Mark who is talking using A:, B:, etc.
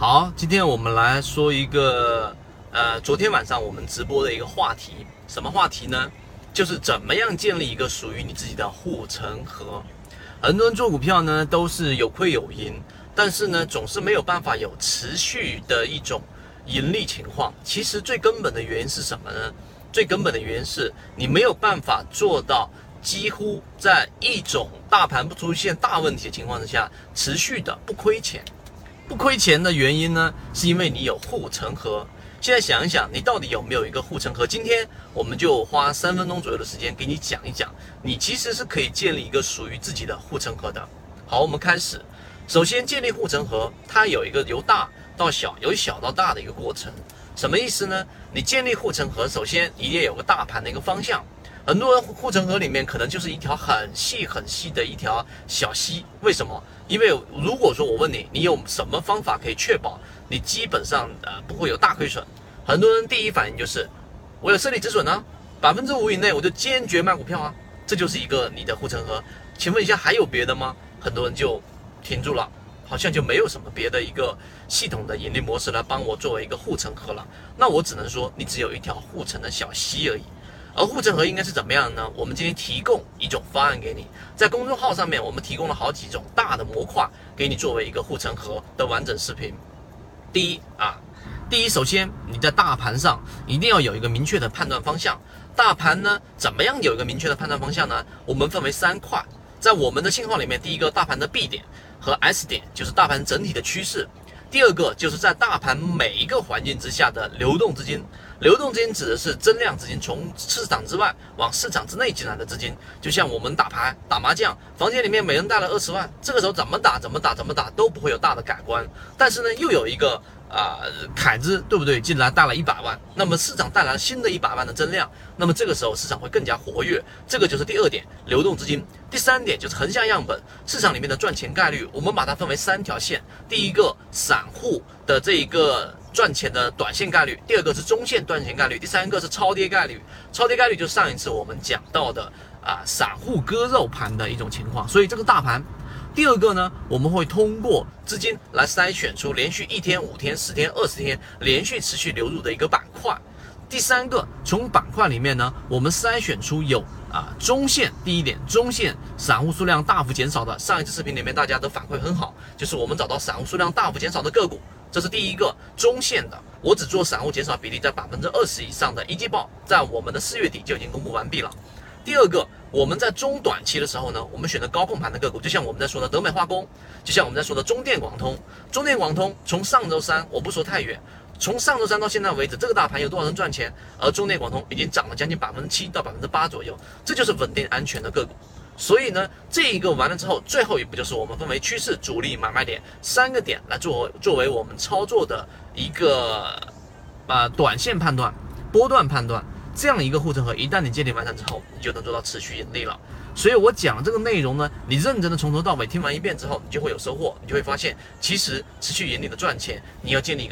A: 好，今天我们来说一个，呃，昨天晚上我们直播的一个话题，什么话题呢？就是怎么样建立一个属于你自己的护城河。很多人做股票呢，都是有亏有盈，但是呢，总是没有办法有持续的一种盈利情况。其实最根本的原因是什么呢？最根本的原因是你没有办法做到几乎在一种大盘不出现大问题的情况之下，持续的不亏钱。不亏钱的原因呢，是因为你有护城河。现在想一想，你到底有没有一个护城河？今天我们就花三分钟左右的时间给你讲一讲，你其实是可以建立一个属于自己的护城河的。好，我们开始。首先，建立护城河，它有一个由大到小，由小到大的一个过程。什么意思呢？你建立护城河，首先一定有个大盘的一个方向。很多人护城河里面可能就是一条很细很细的一条小溪，为什么？因为如果说我问你，你有什么方法可以确保你基本上呃不会有大亏损？很多人第一反应就是我有设立止损呢，百分之五以内我就坚决卖股票啊，这就是一个你的护城河。请问一下还有别的吗？很多人就停住了，好像就没有什么别的一个系统的盈利模式来帮我作为一个护城河了。那我只能说你只有一条护城的小溪而已。而护城河应该是怎么样呢？我们今天提供一种方案给你，在公众号上面，我们提供了好几种大的模块给你作为一个护城河的完整视频。第一啊，第一，首先你在大盘上一定要有一个明确的判断方向。大盘呢，怎么样有一个明确的判断方向呢？我们分为三块，在我们的信号里面，第一个大盘的 B 点和 S 点就是大盘整体的趋势。第二个就是在大盘每一个环境之下的流动资金，流动资金指的是增量资金从市场之外往市场之内进来的资金，就像我们打牌打麻将，房间里面每人带了二十万，这个时候怎么打怎么打怎么打都不会有大的改观，但是呢又有一个。啊，凯子对不对？竟然带了一百万，那么市场带来新的一百万的增量，那么这个时候市场会更加活跃，这个就是第二点，流动资金。第三点就是横向样本，市场里面的赚钱概率，我们把它分为三条线，第一个散户的这一个赚钱的短线概率，第二个是中线赚钱概率，第三个是超跌概率。超跌概率就是上一次我们讲到的啊，散户割肉盘的一种情况，所以这个大盘。第二个呢，我们会通过资金来筛选出连续一天、五天、十天、二十天连续持续流入的一个板块。第三个，从板块里面呢，我们筛选出有啊中线，第一点，中线散户数量大幅减少的。上一次视频里面大家都反馈很好，就是我们找到散户数量大幅减少的个股，这是第一个中线的。我只做散户减少比例在百分之二十以上的一季报，在我们的四月底就已经公布完毕了。第二个，我们在中短期的时候呢，我们选择高控盘的个股，就像我们在说的德美化工，就像我们在说的中电广通。中电广通从上周三，我不说太远，从上周三到现在为止，这个大盘有多少人赚钱？而中电广通已经涨了将近百分之七到百分之八左右，这就是稳定安全的个股。所以呢，这一个完了之后，最后一步就是我们分为趋势、主力、买卖点三个点来作为作为我们操作的一个啊短线判断、波段判断。这样一个护城河，一旦你建立完成之后，你就能做到持续盈利了。所以我讲这个内容呢，你认真的从头到尾听完一遍之后，你就会有收获，你就会发现，其实持续盈利的赚钱，你要建立一个。